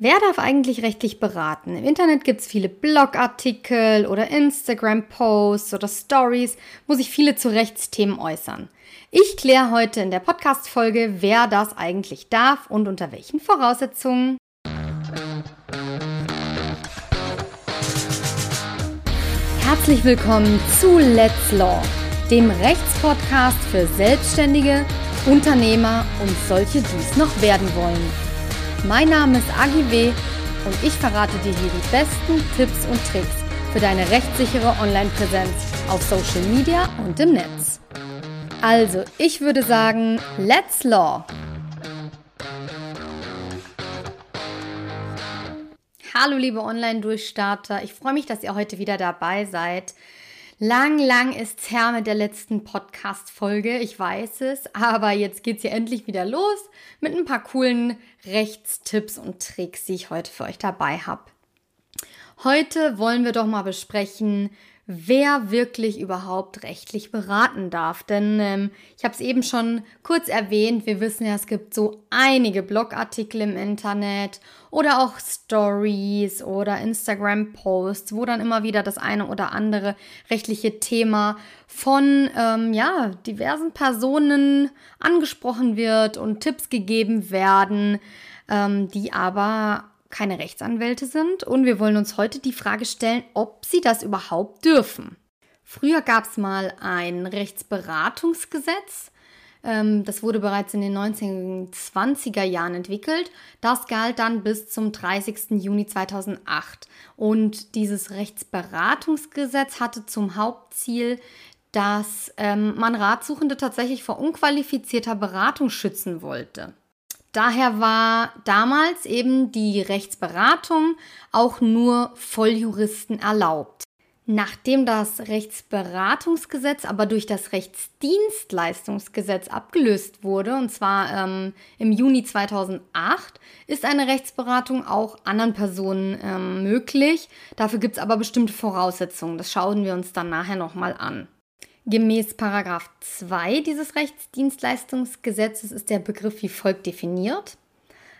Wer darf eigentlich rechtlich beraten? Im Internet gibt es viele Blogartikel oder Instagram-Posts oder Stories, wo sich viele zu Rechtsthemen äußern. Ich kläre heute in der Podcast-Folge, wer das eigentlich darf und unter welchen Voraussetzungen. Herzlich willkommen zu Let's Law, dem Rechtspodcast für Selbstständige, Unternehmer und solche, die es noch werden wollen. Mein Name ist Agi W. und ich verrate dir hier die besten Tipps und Tricks für deine rechtssichere Online-Präsenz auf Social Media und im Netz. Also, ich würde sagen, let's law! Hallo liebe Online-Durchstarter, ich freue mich, dass ihr heute wieder dabei seid. Lang, lang ist's her mit der letzten Podcast-Folge, ich weiß es, aber jetzt geht's hier endlich wieder los mit ein paar coolen Rechtstipps und Tricks, die ich heute für euch dabei habe. Heute wollen wir doch mal besprechen, wer wirklich überhaupt rechtlich beraten darf. Denn ähm, ich habe es eben schon kurz erwähnt, wir wissen ja, es gibt so einige Blogartikel im Internet oder auch Stories oder Instagram-Posts, wo dann immer wieder das eine oder andere rechtliche Thema von ähm, ja, diversen Personen angesprochen wird und Tipps gegeben werden, ähm, die aber keine Rechtsanwälte sind und wir wollen uns heute die Frage stellen, ob sie das überhaupt dürfen. Früher gab es mal ein Rechtsberatungsgesetz. Ähm, das wurde bereits in den 1920er Jahren entwickelt. Das galt dann bis zum 30. Juni 2008. Und dieses Rechtsberatungsgesetz hatte zum Hauptziel, dass ähm, man Ratsuchende tatsächlich vor unqualifizierter Beratung schützen wollte. Daher war damals eben die Rechtsberatung auch nur Volljuristen erlaubt. Nachdem das Rechtsberatungsgesetz aber durch das Rechtsdienstleistungsgesetz abgelöst wurde, und zwar ähm, im Juni 2008, ist eine Rechtsberatung auch anderen Personen ähm, möglich. Dafür gibt es aber bestimmte Voraussetzungen. Das schauen wir uns dann nachher nochmal an. Gemäß Paragraph 2 dieses Rechtsdienstleistungsgesetzes ist der Begriff wie folgt definiert.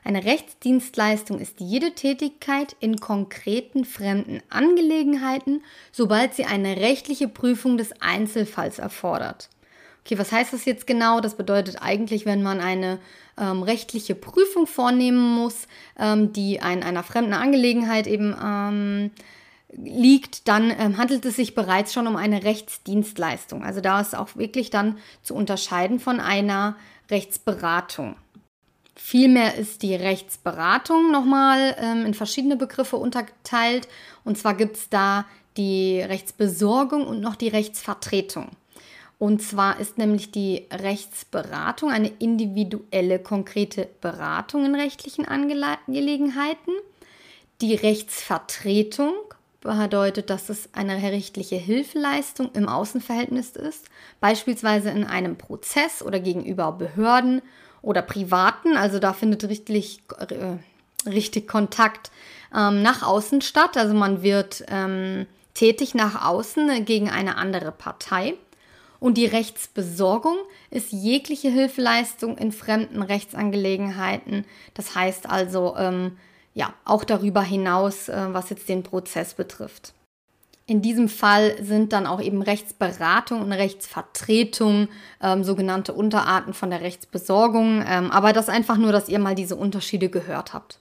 Eine Rechtsdienstleistung ist jede Tätigkeit in konkreten fremden Angelegenheiten, sobald sie eine rechtliche Prüfung des Einzelfalls erfordert. Okay, was heißt das jetzt genau? Das bedeutet eigentlich, wenn man eine ähm, rechtliche Prüfung vornehmen muss, ähm, die in einer fremden Angelegenheit eben ähm, liegt, dann ähm, handelt es sich bereits schon um eine Rechtsdienstleistung. Also da ist auch wirklich dann zu unterscheiden von einer Rechtsberatung. Vielmehr ist die Rechtsberatung nochmal ähm, in verschiedene Begriffe unterteilt. Und zwar gibt es da die Rechtsbesorgung und noch die Rechtsvertretung. Und zwar ist nämlich die Rechtsberatung eine individuelle, konkrete Beratung in rechtlichen Angelegenheiten. Die Rechtsvertretung bedeutet, dass es eine rechtliche Hilfeleistung im Außenverhältnis ist, beispielsweise in einem Prozess oder gegenüber Behörden oder Privaten. Also da findet richtig, äh, richtig Kontakt ähm, nach außen statt. Also man wird ähm, tätig nach außen gegen eine andere Partei. Und die Rechtsbesorgung ist jegliche Hilfeleistung in fremden Rechtsangelegenheiten. Das heißt also ähm, ja, auch darüber hinaus, äh, was jetzt den Prozess betrifft. In diesem Fall sind dann auch eben Rechtsberatung und Rechtsvertretung ähm, sogenannte Unterarten von der Rechtsbesorgung. Ähm, aber das einfach nur, dass ihr mal diese Unterschiede gehört habt.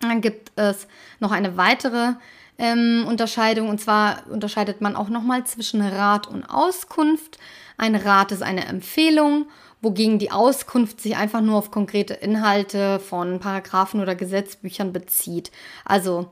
Dann gibt es noch eine weitere ähm, Unterscheidung und zwar unterscheidet man auch nochmal zwischen Rat und Auskunft. Ein Rat ist eine Empfehlung wogegen die Auskunft sich einfach nur auf konkrete Inhalte von Paragraphen oder Gesetzbüchern bezieht. Also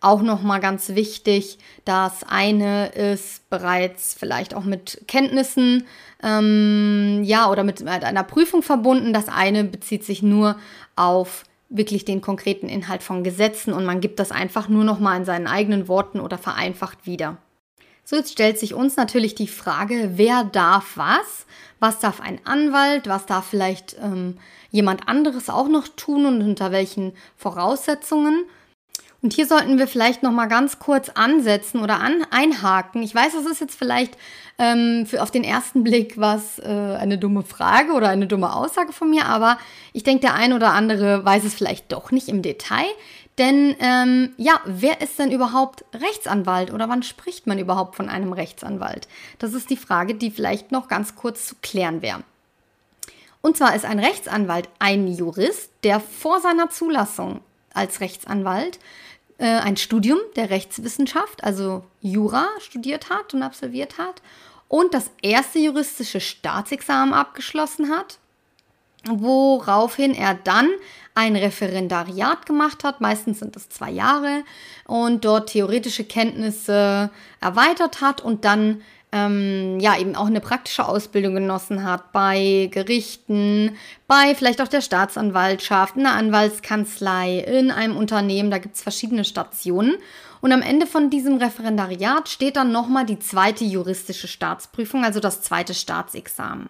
auch nochmal ganz wichtig, das eine ist bereits vielleicht auch mit Kenntnissen, ähm, ja, oder mit, mit einer Prüfung verbunden. Das eine bezieht sich nur auf wirklich den konkreten Inhalt von Gesetzen und man gibt das einfach nur nochmal in seinen eigenen Worten oder vereinfacht wieder. So, jetzt stellt sich uns natürlich die Frage, wer darf was? Was darf ein Anwalt? Was darf vielleicht ähm, jemand anderes auch noch tun und unter welchen Voraussetzungen? Und hier sollten wir vielleicht noch mal ganz kurz ansetzen oder an, einhaken. Ich weiß, das ist jetzt vielleicht ähm, für auf den ersten Blick was äh, eine dumme Frage oder eine dumme Aussage von mir, aber ich denke, der ein oder andere weiß es vielleicht doch nicht im Detail. Denn ähm, ja, wer ist denn überhaupt Rechtsanwalt oder wann spricht man überhaupt von einem Rechtsanwalt? Das ist die Frage, die vielleicht noch ganz kurz zu klären wäre. Und zwar ist ein Rechtsanwalt ein Jurist, der vor seiner Zulassung als Rechtsanwalt äh, ein Studium der Rechtswissenschaft, also Jura, studiert hat und absolviert hat und das erste juristische Staatsexamen abgeschlossen hat, woraufhin er dann ein Referendariat gemacht hat, meistens sind es zwei Jahre, und dort theoretische Kenntnisse erweitert hat und dann ähm, ja eben auch eine praktische Ausbildung genossen hat bei Gerichten, bei vielleicht auch der Staatsanwaltschaft, in der Anwaltskanzlei, in einem Unternehmen. Da gibt es verschiedene Stationen. Und am Ende von diesem Referendariat steht dann nochmal die zweite juristische Staatsprüfung, also das zweite Staatsexamen.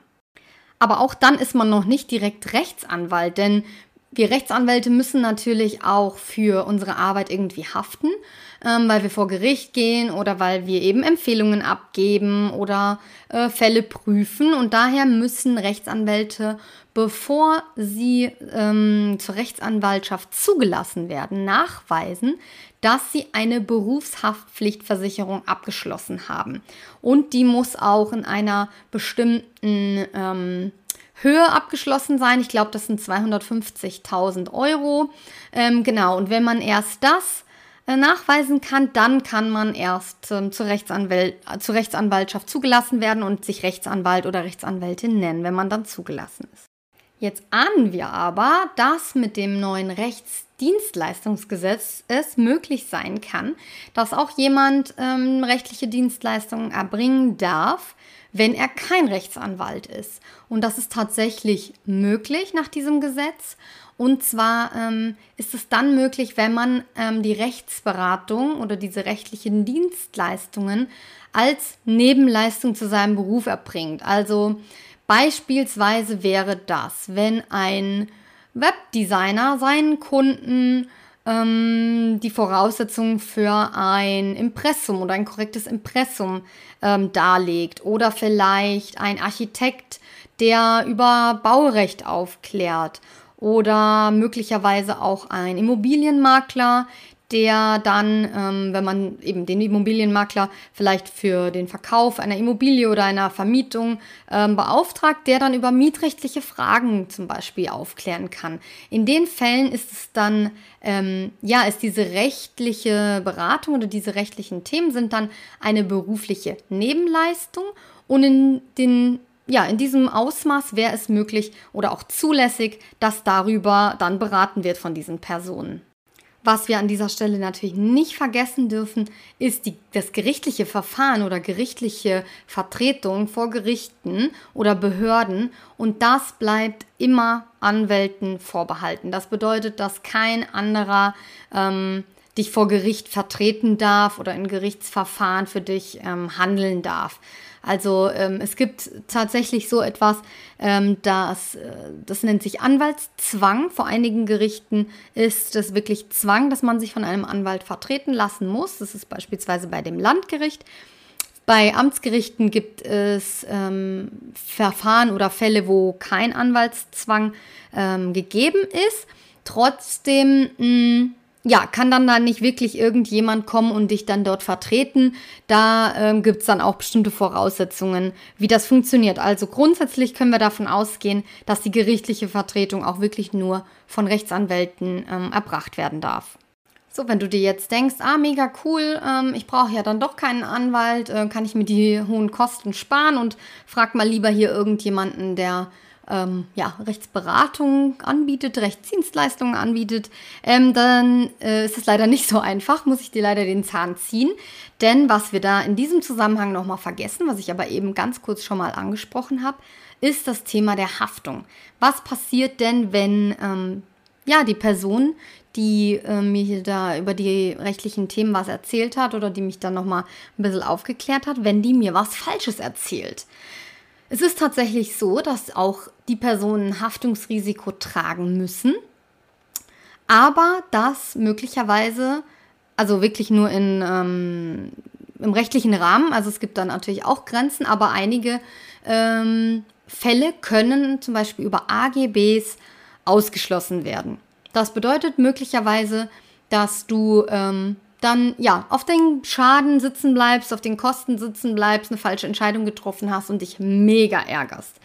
Aber auch dann ist man noch nicht direkt Rechtsanwalt, denn wir Rechtsanwälte müssen natürlich auch für unsere Arbeit irgendwie haften ähm, weil wir vor Gericht gehen oder weil wir eben Empfehlungen abgeben oder äh, Fälle prüfen. Und daher müssen Rechtsanwälte, bevor sie ähm, zur Rechtsanwaltschaft zugelassen werden, nachweisen, dass sie eine Berufshaftpflichtversicherung abgeschlossen haben. Und die muss auch in einer bestimmten ähm, Höhe abgeschlossen sein. Ich glaube, das sind 250.000 Euro. Ähm, genau, und wenn man erst das äh, nachweisen kann, dann kann man erst ähm, zur, Rechtsanwalt, zur Rechtsanwaltschaft zugelassen werden und sich Rechtsanwalt oder Rechtsanwältin nennen, wenn man dann zugelassen ist. Jetzt ahnen wir aber, dass mit dem neuen Rechtsdienstleistungsgesetz es möglich sein kann, dass auch jemand ähm, rechtliche Dienstleistungen erbringen darf, wenn er kein Rechtsanwalt ist. Und das ist tatsächlich möglich nach diesem Gesetz. Und zwar ähm, ist es dann möglich, wenn man ähm, die Rechtsberatung oder diese rechtlichen Dienstleistungen als Nebenleistung zu seinem Beruf erbringt. Also beispielsweise wäre das, wenn ein Webdesigner seinen Kunden ähm, die Voraussetzungen für ein Impressum oder ein korrektes Impressum ähm, darlegt oder vielleicht ein Architekt, der über Baurecht aufklärt oder möglicherweise auch ein Immobilienmakler, der dann, ähm, wenn man eben den Immobilienmakler vielleicht für den Verkauf einer Immobilie oder einer Vermietung ähm, beauftragt, der dann über mietrechtliche Fragen zum Beispiel aufklären kann. In den Fällen ist es dann, ähm, ja, ist diese rechtliche Beratung oder diese rechtlichen Themen sind dann eine berufliche Nebenleistung und in den ja, in diesem Ausmaß wäre es möglich oder auch zulässig, dass darüber dann beraten wird von diesen Personen. Was wir an dieser Stelle natürlich nicht vergessen dürfen, ist die, das gerichtliche Verfahren oder gerichtliche Vertretung vor Gerichten oder Behörden. Und das bleibt immer Anwälten vorbehalten. Das bedeutet, dass kein anderer ähm, dich vor Gericht vertreten darf oder in Gerichtsverfahren für dich ähm, handeln darf. Also ähm, es gibt tatsächlich so etwas, ähm, das, äh, das nennt sich Anwaltszwang. Vor einigen Gerichten ist es wirklich Zwang, dass man sich von einem Anwalt vertreten lassen muss. Das ist beispielsweise bei dem Landgericht. Bei Amtsgerichten gibt es ähm, Verfahren oder Fälle, wo kein Anwaltszwang ähm, gegeben ist. Trotzdem mh, hm, ja, kann dann da nicht wirklich irgendjemand kommen und dich dann dort vertreten. Da ähm, gibt es dann auch bestimmte Voraussetzungen, wie das funktioniert. Also grundsätzlich können wir davon ausgehen, dass die gerichtliche Vertretung auch wirklich nur von Rechtsanwälten ähm, erbracht werden darf. So, wenn du dir jetzt denkst, ah, mega cool, ähm, ich brauche ja dann doch keinen Anwalt, äh, kann ich mir die hohen Kosten sparen und frag mal lieber hier irgendjemanden, der ähm, ja, Rechtsberatung anbietet, Rechtsdienstleistungen anbietet, ähm, dann äh, ist es leider nicht so einfach, muss ich dir leider den Zahn ziehen. Denn was wir da in diesem Zusammenhang nochmal vergessen, was ich aber eben ganz kurz schon mal angesprochen habe, ist das Thema der Haftung. Was passiert denn, wenn ähm, ja, die Person, die äh, mir da über die rechtlichen Themen was erzählt hat oder die mich dann nochmal ein bisschen aufgeklärt hat, wenn die mir was Falsches erzählt? Es ist tatsächlich so, dass auch die Personen Haftungsrisiko tragen müssen, aber dass möglicherweise also wirklich nur in, ähm, im rechtlichen Rahmen. Also es gibt dann natürlich auch Grenzen, aber einige ähm, Fälle können zum Beispiel über AGBs ausgeschlossen werden. Das bedeutet möglicherweise, dass du ähm, dann ja auf den Schaden sitzen bleibst, auf den Kosten sitzen bleibst, eine falsche Entscheidung getroffen hast und dich mega ärgerst.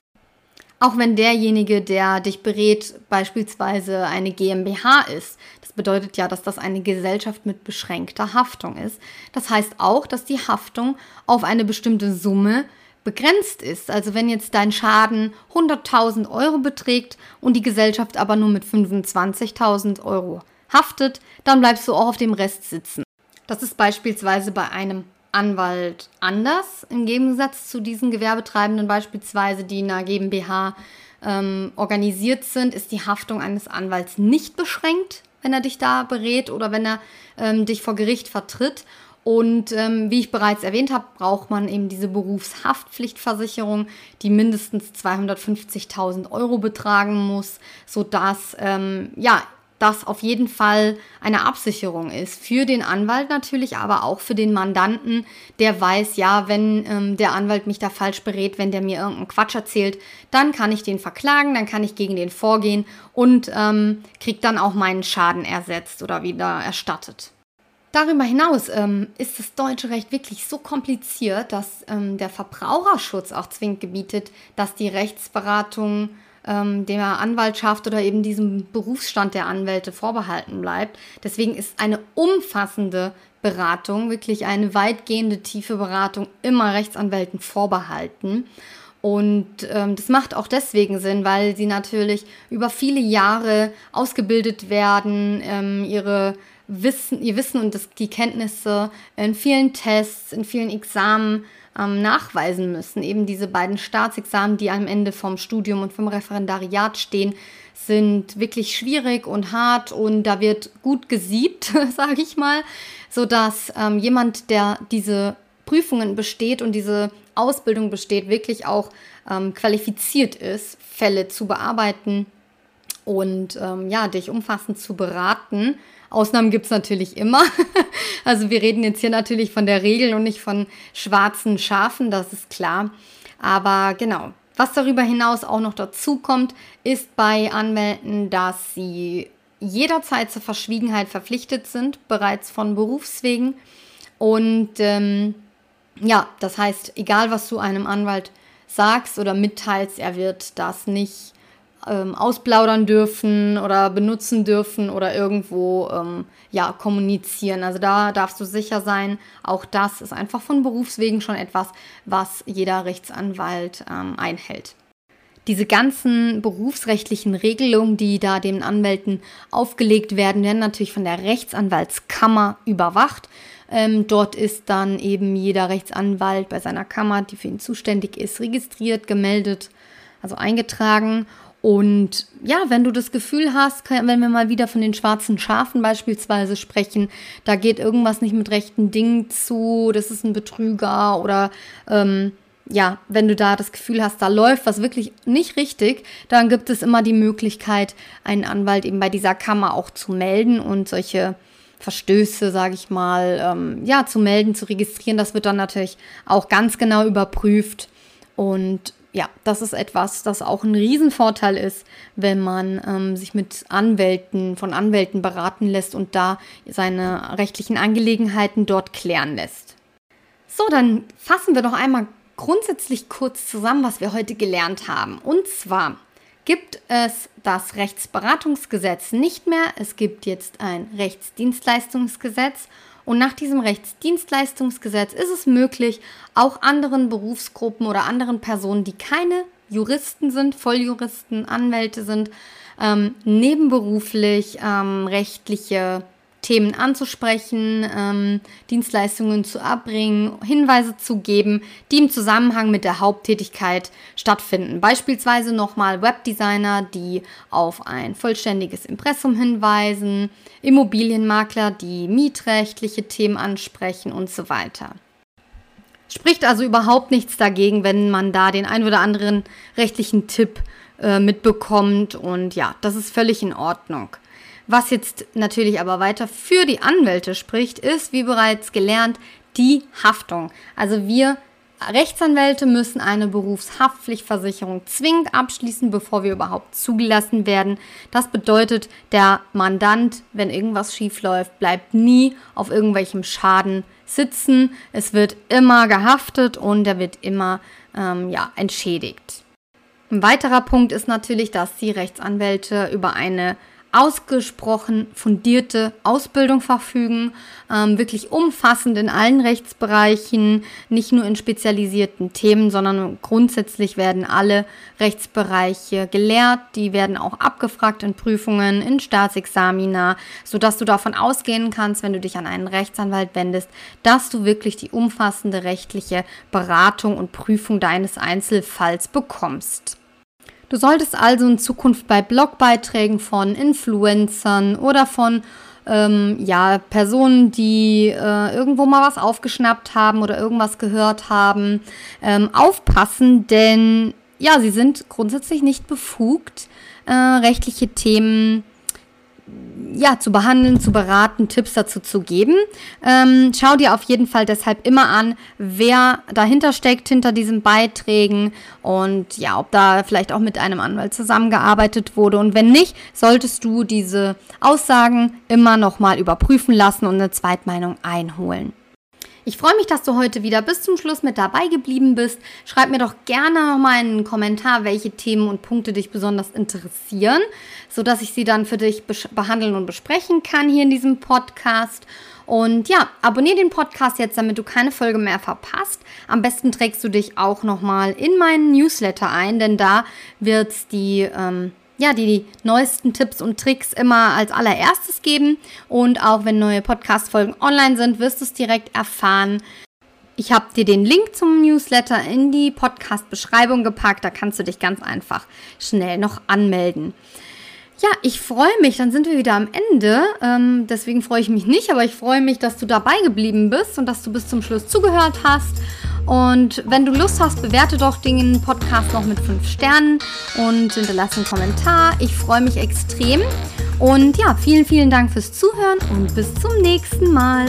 Auch wenn derjenige, der dich berät, beispielsweise eine GmbH ist. Das bedeutet ja, dass das eine Gesellschaft mit beschränkter Haftung ist. Das heißt auch, dass die Haftung auf eine bestimmte Summe begrenzt ist. Also wenn jetzt dein Schaden 100.000 Euro beträgt und die Gesellschaft aber nur mit 25.000 Euro haftet, dann bleibst du auch auf dem Rest sitzen. Das ist beispielsweise bei einem Anwalt anders, im Gegensatz zu diesen Gewerbetreibenden beispielsweise, die in einer GmbH ähm, organisiert sind, ist die Haftung eines Anwalts nicht beschränkt, wenn er dich da berät oder wenn er ähm, dich vor Gericht vertritt. Und ähm, wie ich bereits erwähnt habe, braucht man eben diese Berufshaftpflichtversicherung, die mindestens 250.000 Euro betragen muss, sodass ähm, ja das auf jeden Fall eine Absicherung ist. Für den Anwalt natürlich, aber auch für den Mandanten, der weiß, ja, wenn ähm, der Anwalt mich da falsch berät, wenn der mir irgendeinen Quatsch erzählt, dann kann ich den verklagen, dann kann ich gegen den vorgehen und ähm, krieg dann auch meinen Schaden ersetzt oder wieder erstattet. Darüber hinaus ähm, ist das deutsche Recht wirklich so kompliziert, dass ähm, der Verbraucherschutz auch zwingend gebietet, dass die Rechtsberatung ähm, der Anwaltschaft oder eben diesem Berufsstand der Anwälte vorbehalten bleibt. Deswegen ist eine umfassende Beratung, wirklich eine weitgehende, tiefe Beratung immer Rechtsanwälten vorbehalten. Und ähm, das macht auch deswegen Sinn, weil sie natürlich über viele Jahre ausgebildet werden, ähm, ihre Wissen, ihr Wissen und das, die Kenntnisse in vielen Tests, in vielen Examen ähm, nachweisen müssen. Eben diese beiden Staatsexamen, die am Ende vom Studium und vom Referendariat stehen, sind wirklich schwierig und hart und da wird gut gesiebt, sage ich mal, sodass ähm, jemand, der diese Prüfungen besteht und diese Ausbildung besteht, wirklich auch ähm, qualifiziert ist, Fälle zu bearbeiten und ähm, ja, dich umfassend zu beraten Ausnahmen gibt es natürlich immer. also wir reden jetzt hier natürlich von der Regel und nicht von schwarzen Schafen, das ist klar. Aber genau, was darüber hinaus auch noch dazu kommt, ist bei Anwälten, dass sie jederzeit zur Verschwiegenheit verpflichtet sind, bereits von Berufswegen. Und ähm, ja, das heißt, egal was du einem Anwalt sagst oder mitteilst, er wird das nicht ähm, ausplaudern dürfen oder benutzen dürfen oder irgendwo ähm, ja kommunizieren. Also da darfst du sicher sein. Auch das ist einfach von Berufswegen schon etwas, was jeder Rechtsanwalt ähm, einhält. Diese ganzen berufsrechtlichen Regelungen, die da den Anwälten aufgelegt werden, werden natürlich von der Rechtsanwaltskammer überwacht. Ähm, dort ist dann eben jeder Rechtsanwalt bei seiner Kammer, die für ihn zuständig ist, registriert, gemeldet, also eingetragen. Und ja, wenn du das Gefühl hast, wenn wir mal wieder von den schwarzen Schafen beispielsweise sprechen, da geht irgendwas nicht mit rechten Dingen zu, das ist ein Betrüger oder ähm, ja, wenn du da das Gefühl hast, da läuft was wirklich nicht richtig, dann gibt es immer die Möglichkeit, einen Anwalt eben bei dieser Kammer auch zu melden und solche Verstöße, sage ich mal, ähm, ja, zu melden, zu registrieren. Das wird dann natürlich auch ganz genau überprüft. Und ja, das ist etwas, das auch ein Riesenvorteil ist, wenn man ähm, sich mit Anwälten, von Anwälten beraten lässt und da seine rechtlichen Angelegenheiten dort klären lässt. So, dann fassen wir noch einmal grundsätzlich kurz zusammen, was wir heute gelernt haben. Und zwar gibt es das Rechtsberatungsgesetz nicht mehr. Es gibt jetzt ein Rechtsdienstleistungsgesetz und nach diesem Rechtsdienstleistungsgesetz ist es möglich, auch anderen Berufsgruppen oder anderen Personen, die keine Juristen sind, Volljuristen, Anwälte sind, ähm, nebenberuflich ähm, rechtliche Themen anzusprechen, ähm, Dienstleistungen zu erbringen, Hinweise zu geben, die im Zusammenhang mit der Haupttätigkeit stattfinden. Beispielsweise nochmal Webdesigner, die auf ein vollständiges Impressum hinweisen, Immobilienmakler, die mietrechtliche Themen ansprechen und so weiter. Spricht also überhaupt nichts dagegen, wenn man da den ein oder anderen rechtlichen Tipp äh, mitbekommt und ja, das ist völlig in Ordnung. Was jetzt natürlich aber weiter für die Anwälte spricht, ist, wie bereits gelernt, die Haftung. Also wir Rechtsanwälte müssen eine Berufshaftpflichtversicherung zwingend abschließen, bevor wir überhaupt zugelassen werden. Das bedeutet, der Mandant, wenn irgendwas schief läuft, bleibt nie auf irgendwelchem Schaden sitzen. Es wird immer gehaftet und er wird immer ähm, ja, entschädigt. Ein weiterer Punkt ist natürlich, dass die Rechtsanwälte über eine ausgesprochen fundierte Ausbildung verfügen, ähm, wirklich umfassend in allen Rechtsbereichen, nicht nur in spezialisierten Themen, sondern grundsätzlich werden alle Rechtsbereiche gelehrt. Die werden auch abgefragt in Prüfungen, in Staatsexamina, sodass du davon ausgehen kannst, wenn du dich an einen Rechtsanwalt wendest, dass du wirklich die umfassende rechtliche Beratung und Prüfung deines Einzelfalls bekommst. Du solltest also in Zukunft bei Blogbeiträgen von Influencern oder von ähm, ja, Personen, die äh, irgendwo mal was aufgeschnappt haben oder irgendwas gehört haben, ähm, aufpassen, denn ja, sie sind grundsätzlich nicht befugt, äh, rechtliche Themen ja, zu behandeln, zu beraten, Tipps dazu zu geben. Ähm, schau dir auf jeden Fall deshalb immer an, wer dahinter steckt, hinter diesen Beiträgen und ja, ob da vielleicht auch mit einem Anwalt zusammengearbeitet wurde. Und wenn nicht, solltest du diese Aussagen immer nochmal überprüfen lassen und eine Zweitmeinung einholen. Ich freue mich, dass du heute wieder bis zum Schluss mit dabei geblieben bist. Schreib mir doch gerne nochmal einen Kommentar, welche Themen und Punkte dich besonders interessieren, sodass ich sie dann für dich behandeln und besprechen kann hier in diesem Podcast. Und ja, abonniere den Podcast jetzt, damit du keine Folge mehr verpasst. Am besten trägst du dich auch nochmal in meinen Newsletter ein, denn da wird die ähm, ja, die, neuesten Tipps und Tricks immer als allererstes geben. Und auch wenn neue Podcast-Folgen online sind, wirst du es direkt erfahren. Ich habe dir den Link zum Newsletter in die Podcast-Beschreibung gepackt. Da kannst du dich ganz einfach schnell noch anmelden. Ja, ich freue mich. Dann sind wir wieder am Ende. Ähm, deswegen freue ich mich nicht, aber ich freue mich, dass du dabei geblieben bist und dass du bis zum Schluss zugehört hast. Und wenn du Lust hast, bewerte doch den Podcast noch mit 5 Sternen und hinterlasse einen Kommentar. Ich freue mich extrem. Und ja, vielen, vielen Dank fürs Zuhören und bis zum nächsten Mal.